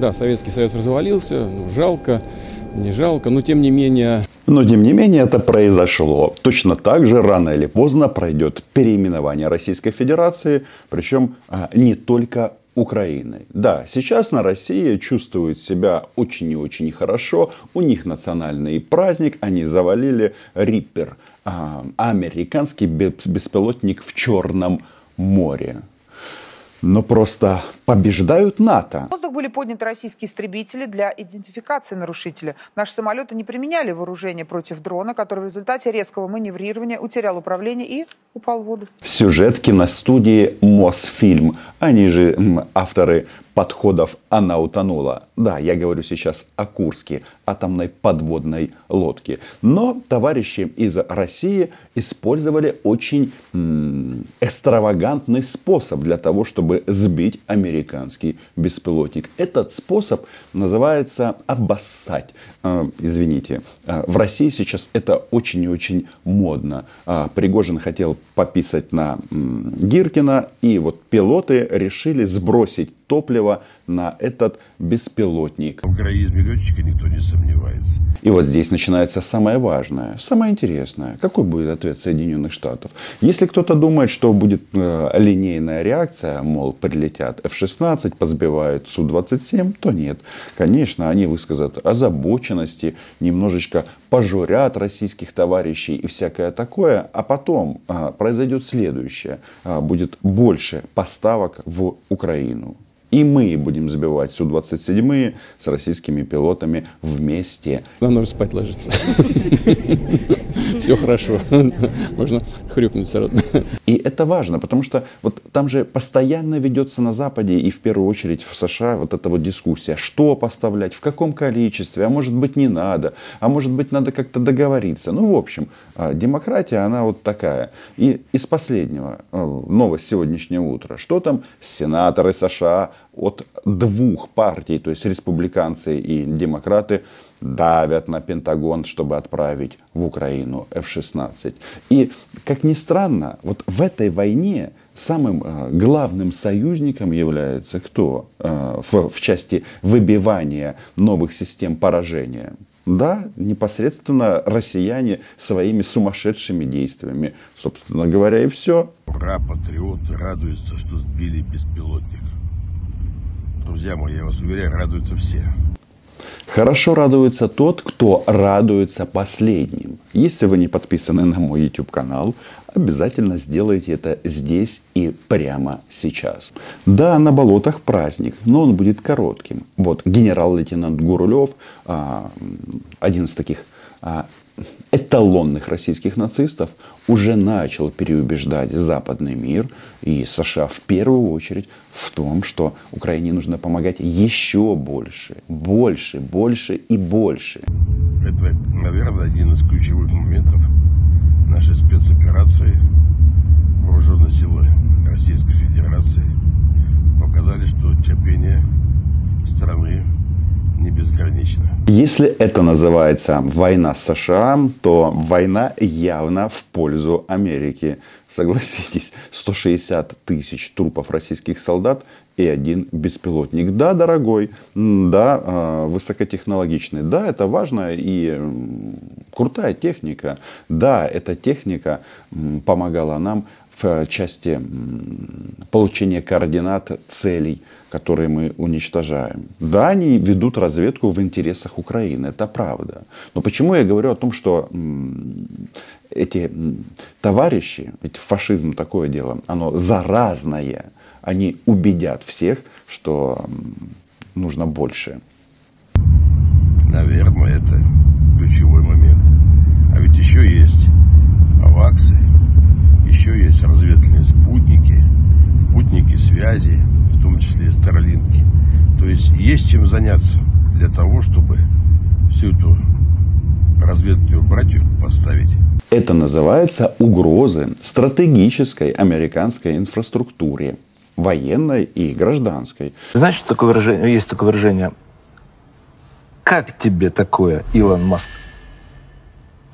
Да, Советский Союз развалился, ну, жалко, не жалко, но тем не менее... Но тем не менее это произошло. Точно так же рано или поздно пройдет переименование Российской Федерации, причем а, не только Украины. Да, сейчас на России чувствуют себя очень и очень хорошо. У них национальный праздник, они завалили Риппер, а, американский беспилотник в Черном море но просто побеждают НАТО. В воздух были подняты российские истребители для идентификации нарушителя. Наши самолеты не применяли вооружение против дрона, который в результате резкого маневрирования утерял управление и упал в воду. Сюжетки на студии Мосфильм. Они же авторы подходов она утонула. Да, я говорю сейчас о Курске, атомной подводной лодке. Но товарищи из России использовали очень экстравагантный способ для того, чтобы сбить американский беспилотник. Этот способ называется обоссать. Э, извините, э, в России сейчас это очень и очень модно. Э, Пригожин хотел пописать на м- Гиркина, и вот пилоты решили сбросить топлива на этот беспилотник. В героизме летчика никто не сомневается. И вот здесь начинается самое важное, самое интересное. Какой будет ответ Соединенных Штатов? Если кто-то думает, что будет э, линейная реакция, мол, прилетят F-16, позбивают Су-27, то нет. Конечно, они высказат озабоченности, немножечко пожурят российских товарищей и всякое такое, а потом э, произойдет следующее. Э, будет больше поставок в Украину. И мы будем забивать Су-27 с российскими пилотами вместе. Нам нужно спать ложиться. Все хорошо. Можно хрюкнуть сразу. И это важно, потому что вот там же постоянно ведется на Западе и в первую очередь в США вот эта вот дискуссия, что поставлять, в каком количестве, а может быть не надо, а может быть надо как-то договориться. Ну, в общем, а, демократия, она вот такая. И из последнего, э, новость сегодняшнего утра, что там сенаторы США от двух партий, то есть республиканцы и демократы, давят на Пентагон, чтобы отправить в Украину F-16. И, как ни странно, вот в этой войне самым э, главным союзником является кто э, в, в части выбивания новых систем поражения? Да, непосредственно россияне своими сумасшедшими действиями. Собственно говоря, и все. Ура, патриоты радуются, что сбили беспилотник. Друзья мои, я вас уверяю, радуются все. Хорошо радуется тот, кто радуется последним. Если вы не подписаны на мой YouTube канал, обязательно сделайте это здесь и прямо сейчас. Да, на болотах праздник, но он будет коротким. Вот генерал-лейтенант Гурулев, а, один из таких а, эталонных российских нацистов уже начал переубеждать западный мир и США в первую очередь в том, что Украине нужно помогать еще больше, больше, больше и больше. Это, наверное, один из ключевых моментов нашей спецоперации вооруженные силы Российской Федерации показали, что терпение страны не безгранично. Если это называется война с США, то война явно в пользу Америки. Согласитесь, 160 тысяч трупов российских солдат и один беспилотник. Да, дорогой, да, а, высокотехнологичный, да, это важно и крутая техника. Да, эта техника помогала нам в части получения координат целей которые мы уничтожаем. Да, они ведут разведку в интересах Украины, это правда. Но почему я говорю о том, что эти товарищи, ведь фашизм такое дело, оно заразное, они убедят всех, что нужно больше. Наверное, это ключевой момент. А ведь еще есть аваксы, еще есть разведывательные спутники, спутники связи, в том числе Starlink. То есть есть чем заняться для того, чтобы всю эту разведку братью поставить. Это называется угрозы стратегической американской инфраструктуре, военной и гражданской. Знаешь, такое выражение, есть такое выражение, как тебе такое, Илон Маск?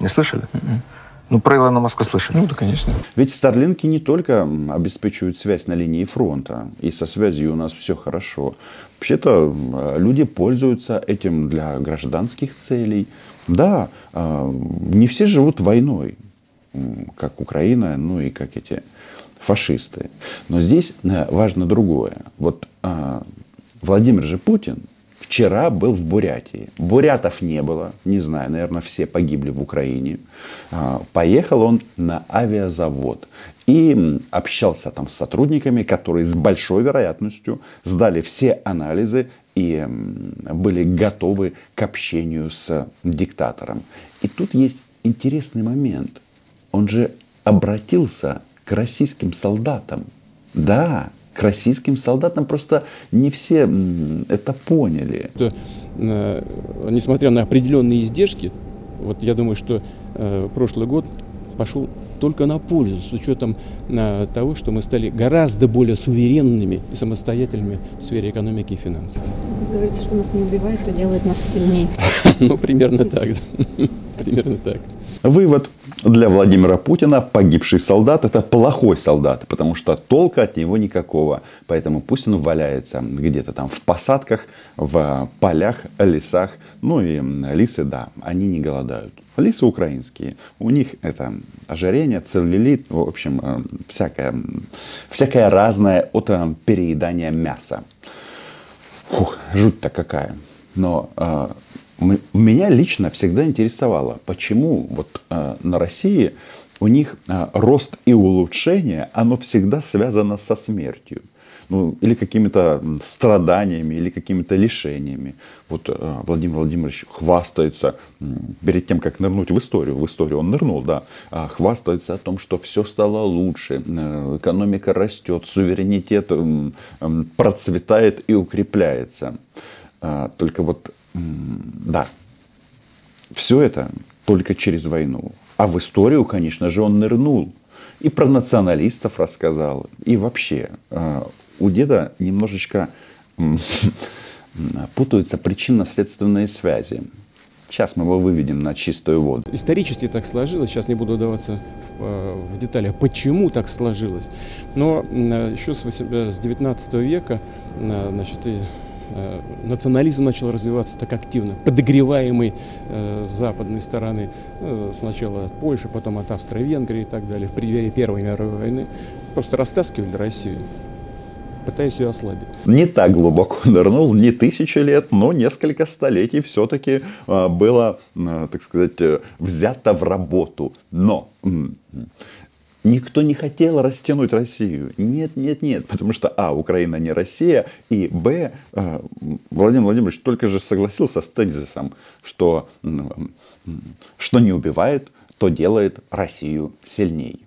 Не слышали? Mm-hmm. Ну, про Илона Маска слышали. Ну да, конечно. Ведь Старлинки не только обеспечивают связь на линии фронта, и со связью у нас все хорошо. Вообще-то люди пользуются этим для гражданских целей. Да, а, не все живут войной, как Украина, ну и как эти фашисты. Но здесь э, важно другое. Вот а, Владимир же Путин вчера был в Бурятии. Бурятов не было, не знаю, наверное, все погибли в Украине. А, поехал он на авиазавод и общался там с сотрудниками, которые с большой вероятностью сдали все анализы и были готовы к общению с диктатором. И тут есть интересный момент. Он же обратился к российским солдатам. Да, к российским солдатам. Просто не все это поняли. Что, э, несмотря на определенные издержки, вот я думаю, что э, прошлый год пошел только на пользу, с учетом э, того, что мы стали гораздо более суверенными и самостоятельными в сфере экономики и финансов. Вы говорите, что нас не убивает, то делает нас сильнее. Ну, примерно так. Примерно так. Вывод для Владимира Путина погибший солдат это плохой солдат, потому что толка от него никакого. Поэтому пусть он валяется где-то там в посадках, в полях, лесах. Ну и лисы, да, они не голодают. Лисы украинские. У них это ожирение, целлюлит, в общем, э, всякое, всякое разное от э, переедания мяса. Фух, жуть-то какая. Но э, меня лично всегда интересовало, почему вот э, на России у них э, рост и улучшение, оно всегда связано со смертью. Ну, или какими-то страданиями, или какими-то лишениями. Вот э, Владимир Владимирович хвастается, перед тем, как нырнуть в историю, в историю он нырнул, да, э, хвастается о том, что все стало лучше, э, экономика растет, суверенитет процветает и укрепляется. Э, только вот да, все это только через войну. А в историю, конечно же, он нырнул. И про националистов рассказал. И вообще, а, у деда немножечко путаются причинно-следственные связи. Сейчас мы его выведем на чистую воду. Исторически так сложилось, сейчас не буду удаваться в, а, в детали, почему так сложилось. Но еще с 19 века значит, Э, национализм начал развиваться так активно, подогреваемый э, с западной стороны, э, сначала от Польши, потом от Австро-Венгрии и так далее, в преддверии Первой мировой войны, просто растаскивали Россию пытаясь ее ослабить. Не так глубоко нырнул, не тысячи лет, но несколько столетий все-таки было, так сказать, взято в работу. Но Никто не хотел растянуть Россию. Нет, нет, нет. Потому что, а, Украина не Россия, и, б, э, Владимир Владимирович только же согласился с тезисом, что, что не убивает, то делает Россию сильней.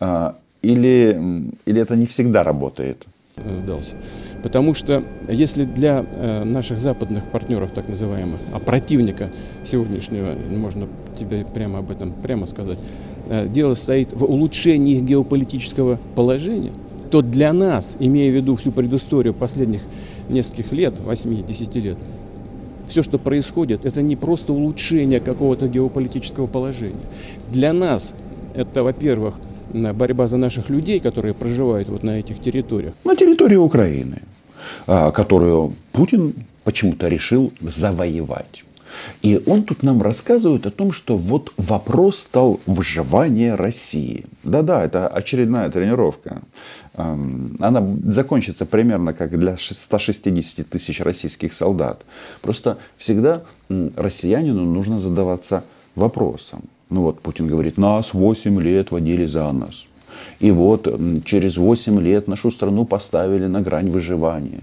Э, или, или это не всегда работает? Э, дался. Потому что если для э, наших западных партнеров, так называемых, а противника сегодняшнего, можно тебе прямо об этом прямо сказать, дело стоит в улучшении геополитического положения, то для нас, имея в виду всю предысторию последних нескольких лет, 8-10 лет, все, что происходит, это не просто улучшение какого-то геополитического положения. Для нас это, во-первых, борьба за наших людей, которые проживают вот на этих территориях? На территории Украины, а, которую Путин почему-то решил завоевать. И он тут нам рассказывает о том, что вот вопрос стал выживания России. Да-да, это очередная тренировка. Она закончится примерно как для 160 тысяч российских солдат. Просто всегда россиянину нужно задаваться вопросом. Ну вот Путин говорит, нас 8 лет водили за нас. И вот через 8 лет нашу страну поставили на грань выживания.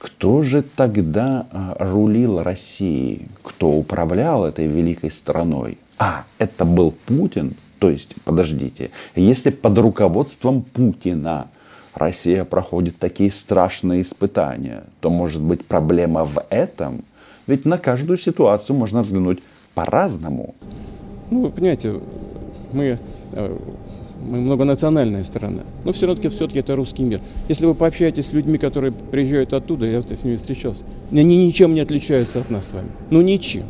Кто же тогда а, рулил Россией? Кто управлял этой великой страной? А, это был Путин? То есть, подождите, если под руководством Путина Россия проходит такие страшные испытания, то может быть проблема в этом? Ведь на каждую ситуацию можно взглянуть по-разному. Ну, вы понимаете, мы, э, мы многонациональная страна, но все-таки все-таки это русский мир. Если вы пообщаетесь с людьми, которые приезжают оттуда, я с ними встречался, они ничем не отличаются от нас с вами. Ну, ничем.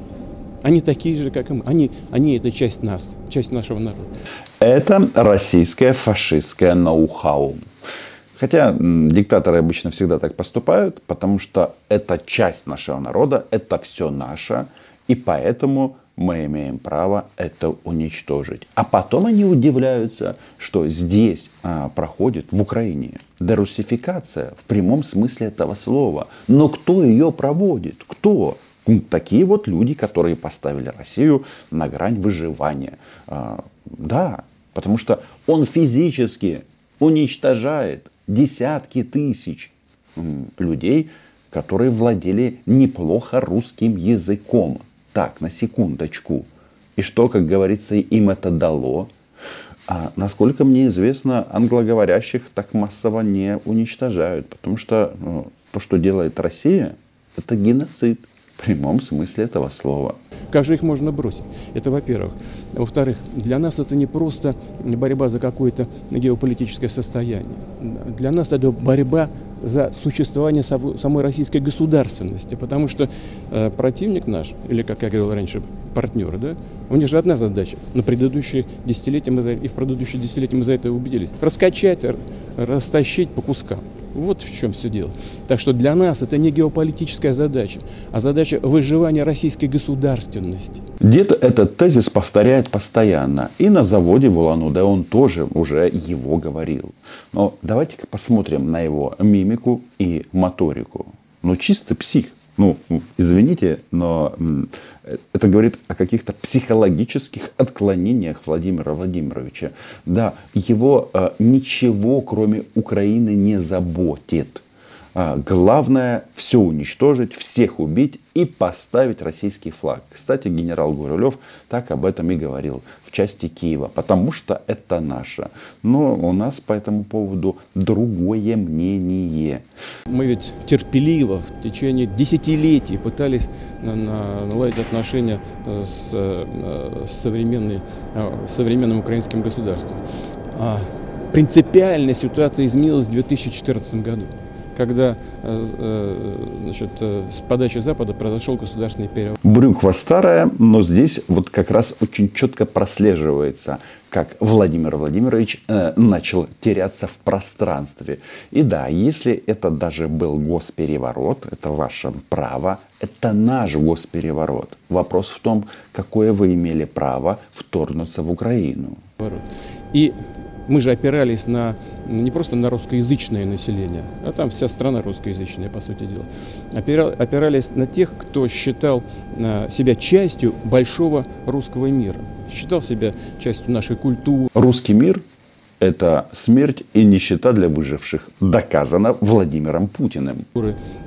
Они такие же, как и мы. Они, они это часть нас, часть нашего народа. Это российское фашистское ноу-хау. Хотя диктаторы обычно всегда так поступают, потому что это часть нашего народа, это все наше, и поэтому мы имеем право это уничтожить. А потом они удивляются, что здесь а, проходит в Украине дерусификация в прямом смысле этого слова. Но кто ее проводит? Кто? Такие вот люди, которые поставили Россию на грань выживания. А, да, потому что он физически уничтожает десятки тысяч людей, которые владели неплохо русским языком. Так, на секундочку. И что, как говорится, им это дало? А насколько мне известно, англоговорящих так массово не уничтожают, потому что ну, то, что делает Россия, это геноцид в прямом смысле этого слова. Как же их можно бросить? Это во-первых. Во-вторых, для нас это не просто борьба за какое-то геополитическое состояние. Для нас это борьба за существование самой российской государственности, потому что э, противник наш, или, как я говорил раньше, партнер, да, у них же одна задача. На предыдущие десятилетия мы за, и в предыдущие десятилетия мы за это убедились. Раскачать, растащить по кускам. Вот в чем все дело. Так что для нас это не геополитическая задача, а задача выживания российской государственности. Дед этот тезис повторяет постоянно. И на заводе в Улан-Удэ он тоже уже его говорил. Но давайте-ка посмотрим на его мимику и моторику. Ну, чистый псих. Ну, извините, но это говорит о каких-то психологических отклонениях Владимира Владимировича. Да, его э, ничего, кроме Украины, не заботит. А, главное все уничтожить, всех убить и поставить российский флаг. Кстати, генерал Гурулев так об этом и говорил в части Киева, потому что это наше. Но у нас по этому поводу другое мнение. Мы ведь терпеливо в течение десятилетий пытались наладить отношения э, с, э, с э, современным украинским государством. А принципиальная ситуация изменилась в 2014 году когда э, э, значит, э, с подачи Запада произошел государственный период. Брюква старая, но здесь вот как раз очень четко прослеживается, как Владимир Владимирович э, начал теряться в пространстве. И да, если это даже был госпереворот, это ваше право, это наш госпереворот. Вопрос в том, какое вы имели право вторгнуться в Украину. И мы же опирались на не просто на русскоязычное население, а там вся страна русскоязычная, по сути дела. Опирались на тех, кто считал а, себя частью большого русского мира, считал себя частью нашей культуры. Русский мир это смерть и нищета для выживших. Доказано Владимиром Путиным.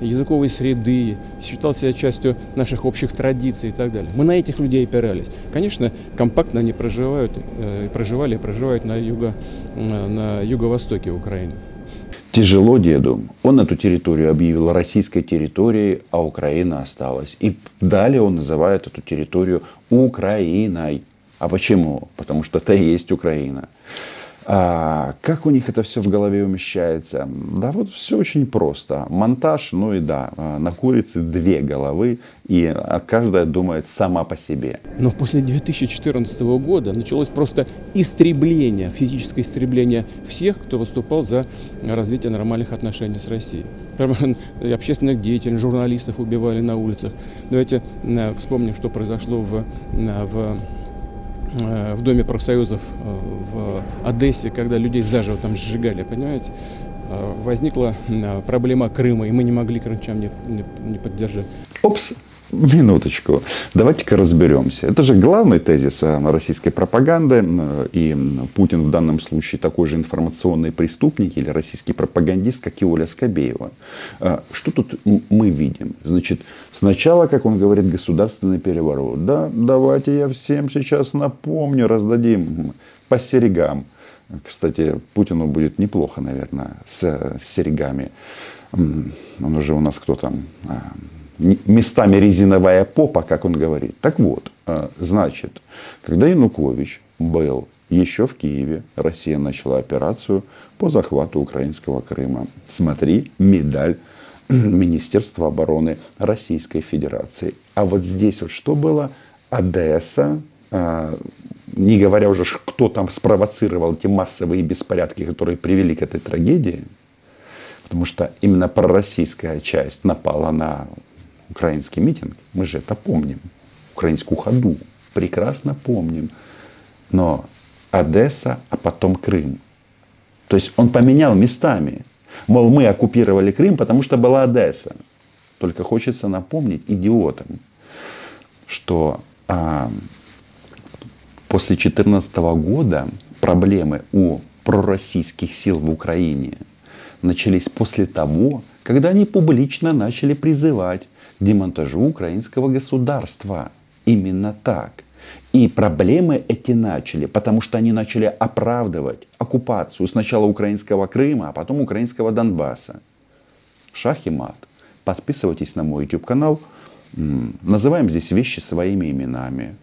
Языковой среды, считал себя частью наших общих традиций и так далее. Мы на этих людей опирались. Конечно, компактно они проживают, э, проживали и проживают на, юго, э, на юго-востоке Украины. Тяжело деду. Он эту территорию объявил российской территорией, а Украина осталась. И далее он называет эту территорию Украиной. А почему? Потому что это и есть Украина. А, как у них это все в голове умещается? Да вот все очень просто. Монтаж, ну и да, а, на курице две головы, и а, каждая думает сама по себе. Но после 2014 года началось просто истребление, физическое истребление всех, кто выступал за развитие нормальных отношений с Россией. Общественных деятелей, журналистов убивали на улицах. Давайте вспомним, что произошло в, в в Доме профсоюзов э, в Одессе, когда людей заживо там сжигали, понимаете? Э, возникла проблема Крыма, и мы не могли крымчан не, не, не поддержать. Опс, Минуточку. Давайте-ка разберемся. Это же главный тезис э, российской пропаганды. Э, и Путин в данном случае такой же информационный преступник или российский пропагандист, как и Оля Скобеева. Э, что тут мы видим? Значит, сначала, как он говорит, государственный переворот. Да, давайте я всем сейчас напомню, раздадим по серегам. Кстати, Путину будет неплохо, наверное, с, с серегами. Он уже у нас кто там местами резиновая попа, как он говорит. Так вот, э, значит, когда Янукович был еще в Киеве, Россия начала операцию по захвату украинского Крыма. Смотри, медаль Министерства обороны Российской Федерации. А вот здесь вот что было? Одесса, а, не говоря уже, кто там спровоцировал эти массовые беспорядки, которые привели к этой трагедии, потому что именно пророссийская часть напала на украинский митинг, мы же это помним, украинскую ходу, прекрасно помним. Но Одесса, а потом Крым. То есть он поменял местами. Мол, мы оккупировали Крым, потому что была Одесса. Только хочется напомнить идиотам, что а, после 2014 года проблемы у пророссийских сил в Украине начались после того, когда они публично начали призывать демонтажу украинского государства. Именно так. И проблемы эти начали, потому что они начали оправдывать оккупацию сначала украинского Крыма, а потом украинского Донбасса. Шах и мат. Подписывайтесь на мой YouTube канал. Называем здесь вещи своими именами.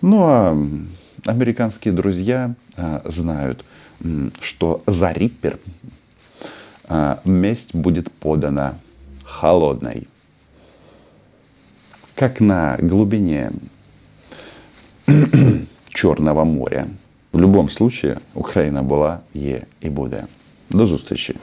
Ну а американские друзья а, знают, что за Риппер а, месть будет подана холодной Как на глубине Черного моря. В любом случае Украина была, є і буде. До зустрічі.